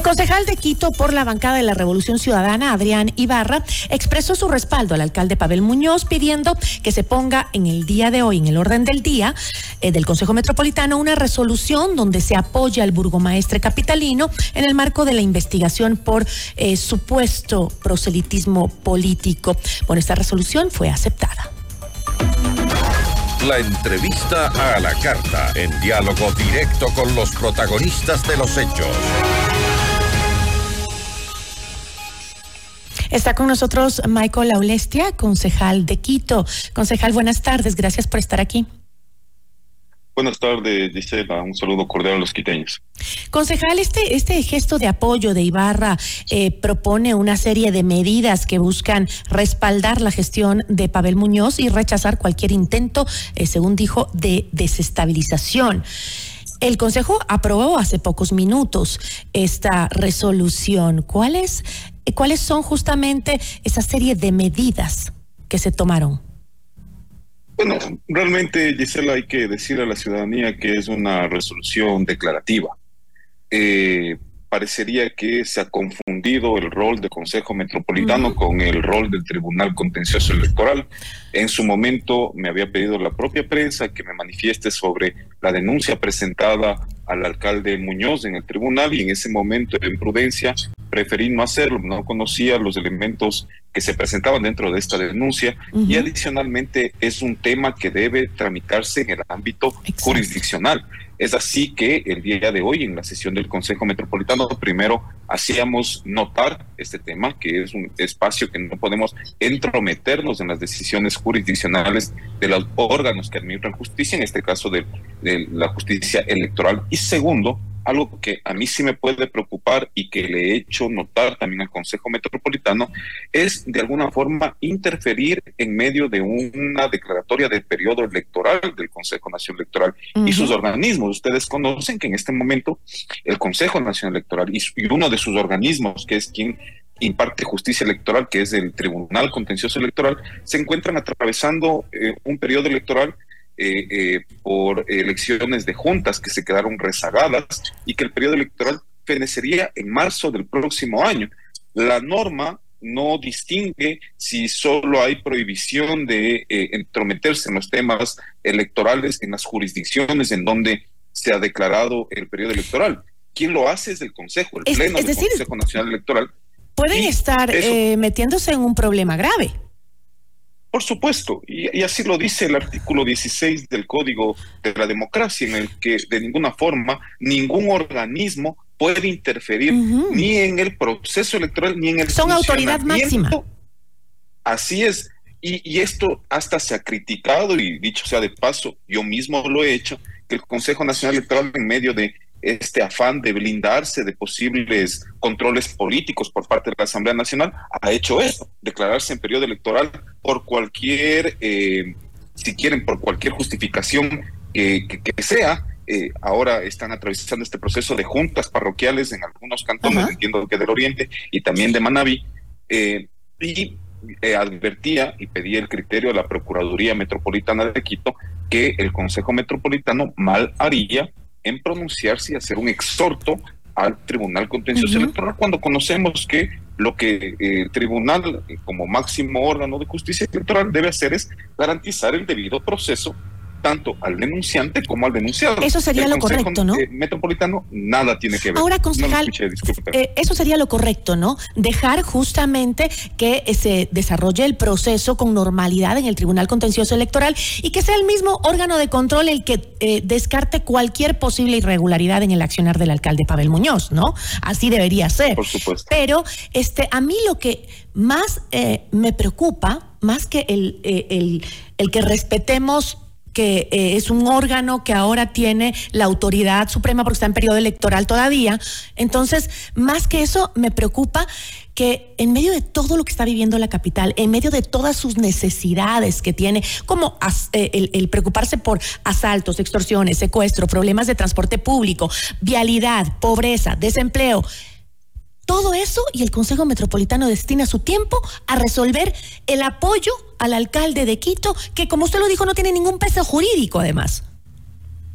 El concejal de Quito por la bancada de la Revolución Ciudadana, Adrián Ibarra, expresó su respaldo al alcalde Pavel Muñoz pidiendo que se ponga en el día de hoy, en el orden del día eh, del Consejo Metropolitano, una resolución donde se apoya al burgomaestre capitalino en el marco de la investigación por eh, supuesto proselitismo político. Bueno, esta resolución fue aceptada. La entrevista a la carta, en diálogo directo con los protagonistas de los hechos. Está con nosotros Michael Aulestia, concejal de Quito. Concejal, buenas tardes, gracias por estar aquí. Buenas tardes, Gisela. Un saludo cordial a los quiteños. Concejal, este, este gesto de apoyo de Ibarra eh, propone una serie de medidas que buscan respaldar la gestión de Pavel Muñoz y rechazar cualquier intento, eh, según dijo, de desestabilización. El Consejo aprobó hace pocos minutos esta resolución. ¿Cuáles, ¿Cuáles son justamente esa serie de medidas que se tomaron? Bueno, realmente, Gisela, hay que decir a la ciudadanía que es una resolución declarativa. Eh, parecería que se ha confundido el rol del Consejo Metropolitano con el rol del Tribunal Contencioso Electoral. En su momento me había pedido la propia prensa que me manifieste sobre la denuncia presentada al alcalde Muñoz en el tribunal y en ese momento, en prudencia, preferí no hacerlo, no conocía los elementos que se presentaban dentro de esta denuncia y adicionalmente es un tema que debe tramitarse en el ámbito jurisdiccional. Es así que el día de hoy, en la sesión del Consejo Metropolitano, primero hacíamos notar este tema, que es un espacio que no podemos entrometernos en las decisiones jurisdiccionales de los órganos que administran justicia, en este caso de, de la justicia electoral. Y segundo, algo que a mí sí me puede preocupar y que le he hecho notar también al Consejo Metropolitano es de alguna forma interferir en medio de una declaratoria del periodo electoral del Consejo Nacional Electoral y sus organismos. Ustedes conocen que en este momento el Consejo Nacional Electoral y, uno de sus organismos, que es quien imparte justicia electoral, que es el Tribunal Contencioso Electoral, se encuentran atravesando eh, un periodo electoral eh, eh, por elecciones de juntas que se quedaron rezagadas y que el periodo electoral fenecería en marzo del próximo año. La norma no distingue si solo hay prohibición de eh, entrometerse en los temas electorales en las jurisdicciones en donde se ha declarado el periodo electoral. ¿Quién lo hace es el Consejo, el Pleno del Consejo Nacional Electoral. Pueden estar metiéndose en un problema grave. Por supuesto, y, así lo dice el artículo 16 del Código de la Democracia, en el que de ninguna forma ningún organismo puede interferir ni en el proceso electoral ni en el Son autoridad máxima. Así es. Y, y, esto hasta se ha criticado, y dicho sea de paso, yo mismo lo he hecho, que el Consejo Nacional Electoral en medio de este afán de blindarse de posibles controles políticos por parte de la Asamblea Nacional, ha hecho eso, declararse en periodo electoral por cualquier, eh, si quieren, por cualquier justificación que, sea. Eh, ahora están atravesando este proceso de juntas parroquiales en algunos cantones, entiendo que del Oriente y también de Manabí, eh, y advertía y pedía el criterio de la Procuraduría Metropolitana de Quito que el Consejo Metropolitano mal haría en pronunciarse y hacer un exhorto al Tribunal Contencioso Electoral cuando conocemos que lo que eh, el tribunal eh, como máximo órgano de justicia electoral debe hacer es garantizar el debido proceso tanto al denunciante como al denunciado. Eso sería lo correcto, ¿no? Metropolitano nada tiene que ver. Ahora, concejal, eh, eso sería lo correcto, ¿no? Dejar justamente que se desarrolle el proceso con normalidad en el Tribunal Contencioso Electoral y que sea el mismo órgano de control el que eh, descarte cualquier posible irregularidad en el accionar del alcalde Pavel Muñoz, ¿no? Así debería ser. Por supuesto. Pero este, a mí lo que más eh, me preocupa, más que el, el, el que respetemos que eh, es un órgano que ahora tiene la autoridad suprema porque está en periodo electoral todavía. Entonces, más que eso, me preocupa que en medio de todo lo que está viviendo la capital, en medio de todas sus necesidades que tiene, como eh, el, el, preocuparse por asaltos, extorsiones, secuestro, problemas de transporte público, vialidad, pobreza, desempleo, todo eso y el Consejo Metropolitano destina su tiempo a resolver el apoyo al alcalde de Quito, que como usted lo dijo no tiene ningún peso jurídico además.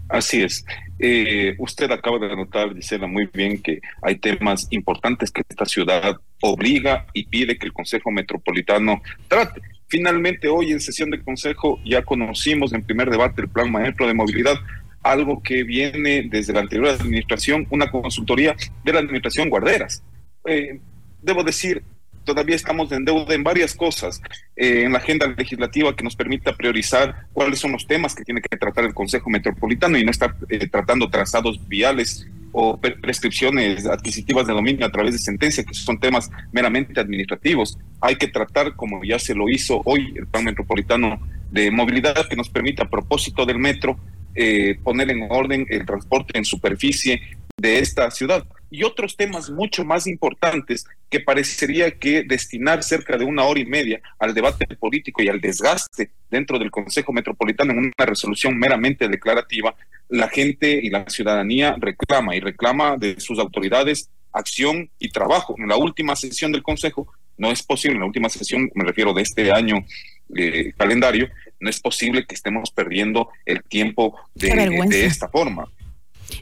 Así es. Eh, usted acaba de anotar, Gisela, muy bien que hay temas importantes que esta ciudad obliga y pide que el Consejo Metropolitano trate. Finalmente, hoy en sesión de Consejo ya conocimos en primer debate el Plan Maestro de Movilidad, algo que viene desde la anterior administración, una consultoría de la administración Guarderas. Eh, debo decir, todavía estamos en deuda en varias cosas eh, en la agenda legislativa que nos permita priorizar cuáles son los temas que tiene que tratar el Consejo Metropolitano y no estar eh, tratando trazados viales o prescripciones adquisitivas de dominio a través de sentencia, que son temas meramente administrativos. Hay que tratar, como ya se lo hizo hoy el Plan Metropolitano de Movilidad, que nos permita, a propósito del metro, poner en orden el transporte en superficie de esta ciudad y otros temas mucho más importantes que parecería que destinar cerca de una hora y media al debate político y al desgaste dentro del Consejo Metropolitano en una resolución meramente declarativa, la gente y la ciudadanía reclama y reclama de sus autoridades acción y trabajo. En la última sesión del Consejo no es posible, en la última sesión, me refiero de este año eh, calendario, no es posible que estemos perdiendo el tiempo de esta forma.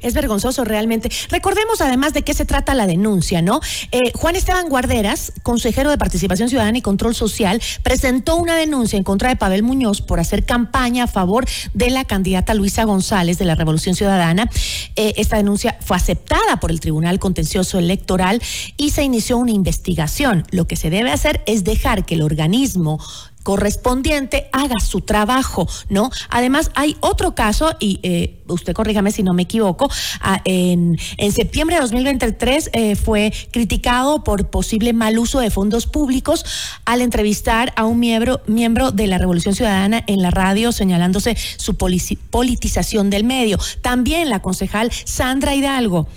Es vergonzoso realmente. Recordemos además de qué se trata la denuncia, ¿no? Eh, Juan Esteban Guarderas, consejero de Participación Ciudadana y Control Social, presentó una denuncia en contra de Pavel Muñoz por hacer campaña a favor de la candidata Luisa González de la Revolución Ciudadana. Eh, esta denuncia fue aceptada por el Tribunal Contencioso Electoral y se inició una investigación. Lo que se debe hacer es dejar que el organismo correspondiente haga su trabajo, ¿no? Además, hay otro caso, y eh, usted corrígame si no me equivoco, ah, en, en, septiembre de 2023 eh, fue criticado por posible mal uso de fondos públicos al entrevistar a un miembro, miembro de la Revolución Ciudadana en la radio señalándose su politización del medio. También la concejal Sandra Hidalgo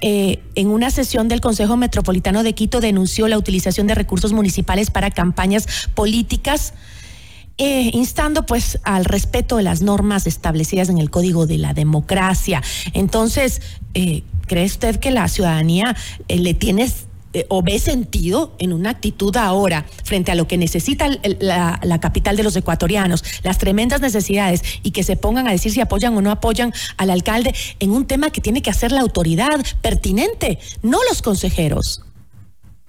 eh, en una sesión del Consejo Metropolitano de Quito denunció la utilización de recursos municipales para campañas políticas. Eh, instando pues al respeto de las normas establecidas en el Código de la Democracia. Entonces, eh, ¿cree usted que la ciudadanía le tiene eh, o ve sentido en una actitud ahora frente a lo que necesita la, capital de los ecuatorianos, las tremendas necesidades y que se pongan a decir si apoyan o no apoyan al alcalde en un tema que tiene que hacer la autoridad pertinente, no los consejeros.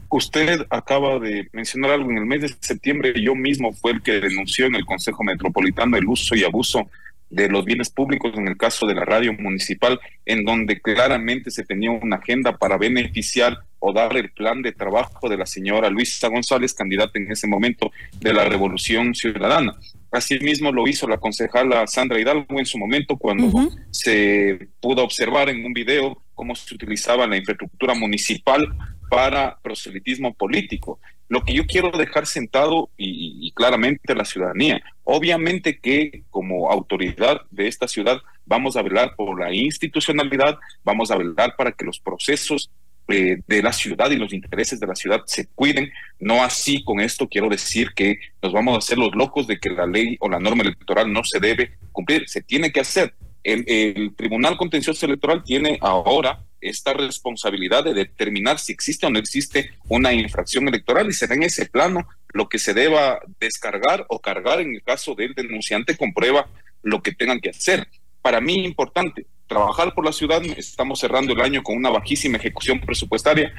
Usted acaba de mencionar algo. En el mes de septiembre yo mismo fue el que denunció en el Consejo Metropolitano el uso y abuso de los bienes públicos en el caso de la radio municipal, en donde claramente se tenía una agenda para beneficiar o dar el plan de trabajo de la señora Luisa González, candidata en ese momento de la Revolución Ciudadana. Asimismo lo hizo la concejala Sandra Hidalgo en su momento cuando se pudo observar en un video cómo se utilizaba la infraestructura municipal para proselitismo político. Lo que yo quiero dejar sentado y, y claramente la ciudadanía, obviamente que como autoridad de esta ciudad vamos a velar por la institucionalidad, vamos a velar para que los procesos eh, de la ciudad y los intereses de la ciudad se cuiden. No así con esto quiero decir que nos vamos a hacer los locos de que la ley o la norma electoral no se debe cumplir, se tiene que hacer. El, Tribunal Contencioso Electoral tiene ahora esta responsabilidad de determinar si existe o no existe una infracción electoral y será en ese plano lo que se deba descargar o cargar en el caso del denunciante comprueba lo que tengan que hacer. Para mí importante, trabajar por la ciudad. Estamos cerrando el año con una bajísima ejecución presupuestaria.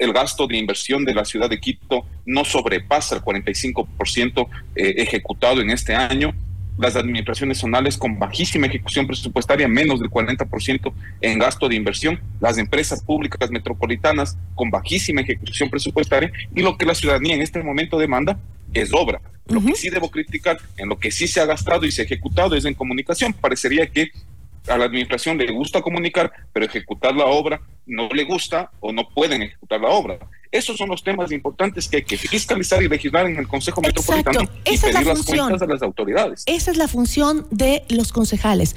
El gasto de inversión de la ciudad de Quito no sobrepasa el 45% eh, ejecutado en este año. Las administraciones zonales con bajísima ejecución presupuestaria, menos del 40% en gasto de inversión. Las empresas públicas metropolitanas con bajísima ejecución presupuestaria. Y lo que la ciudadanía en este momento demanda es obra. Lo que sí debo criticar, en lo que sí se ha gastado y se ha ejecutado es en comunicación. Parecería que a la administración le gusta comunicar, pero ejecutar la obra no le gusta o no pueden ejecutar la obra. Esos son los temas importantes que hay que fiscalizar y legislar en el Consejo Metropolitano y Esa pedir las cuentas a las autoridades. Esa es la función de los concejales.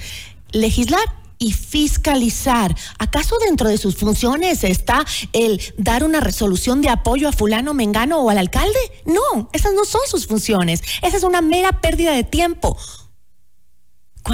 Legislar y fiscalizar. ¿Acaso dentro de sus funciones está el dar una resolución de apoyo a fulano, mengano o al alcalde? No, esas no son sus funciones. Esa es una mera pérdida de tiempo.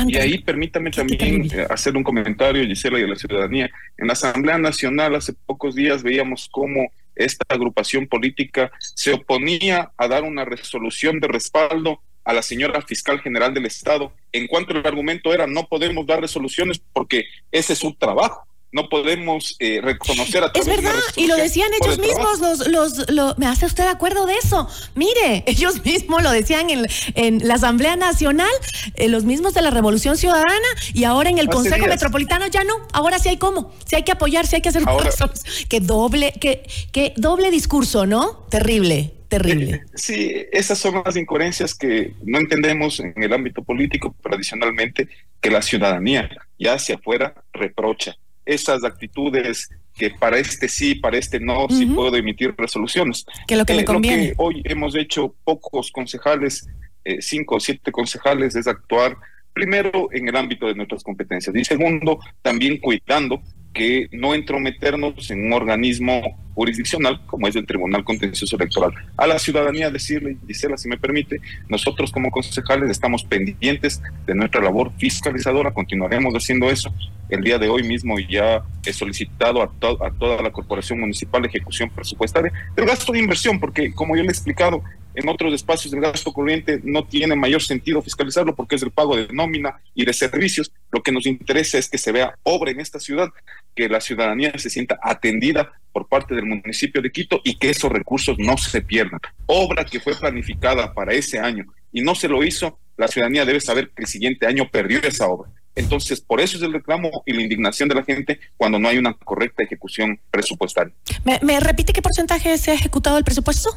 Y ahí permítame también eh, hacer un comentario, Gisela, y a la ciudadanía. En la Asamblea Nacional hace pocos días veíamos cómo esta agrupación política se oponía a dar una resolución de respaldo a la señora fiscal general del Estado, en cuanto el argumento era no podemos dar resoluciones porque ese es su trabajo. No podemos eh, reconocer a Es verdad, y lo decían ellos mismos, los, los, ¿me hace usted de acuerdo de eso? Mire, ellos mismos lo decían en, en la Asamblea Nacional, eh, los mismos de la Revolución Ciudadana, y ahora en el Consejo Metropolitano ya no, ahora sí hay cómo, sí hay que apoyar, sí hay que hacer cosas. Que doble, que, que doble discurso, ¿no? Terrible terrible. Eh, sí, esas son las incoherencias que no entendemos en el ámbito político tradicionalmente, que la ciudadanía ya hacia afuera reprocha. Esas actitudes que para este sí, para este no, sí puedo emitir resoluciones. Que lo que eh, conviene. hoy hemos hecho pocos concejales, eh, cinco o siete concejales, es actuar primero en el ámbito de nuestras competencias y segundo, también cuidando que no entrometernos en un organismo jurisdiccional como es el Tribunal Contencioso Electoral. A la ciudadanía decirle, Gisela, si me permite, nosotros como concejales estamos pendientes de nuestra labor fiscalizadora, continuaremos haciendo eso. El día de hoy mismo ya he solicitado a, a toda la Corporación Municipal de Ejecución Presupuestaria el gasto de inversión, porque como yo le he explicado, en otros espacios el gasto corriente no tiene mayor sentido fiscalizarlo porque es el pago de nómina y de servicios. Lo que nos interesa es que se vea obra en esta ciudad, que la ciudadanía se sienta atendida por parte del municipio de Quito y que esos recursos no se pierdan. Obra que fue planificada para ese año y no se lo hizo, la ciudadanía debe saber que el siguiente año perdió esa obra. Entonces, por eso es el reclamo y la indignación de la gente cuando no hay una correcta ejecución presupuestaria. ¿Me, me repite qué porcentaje se ha ejecutado el presupuesto?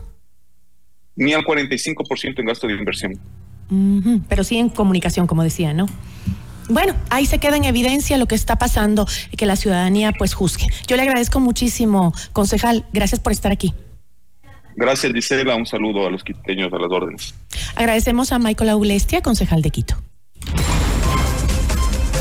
ni al 45% en gasto de inversión. Pero sí en comunicación, como decía, ¿no? Bueno, ahí se queda en evidencia lo que está pasando y que la ciudadanía pues juzgue. Yo le agradezco muchísimo, concejal. Gracias por estar aquí. Gracias, Gisela. Un saludo a los quiteños a las órdenes. Agradecemos a Michael Aulestia, concejal de Quito.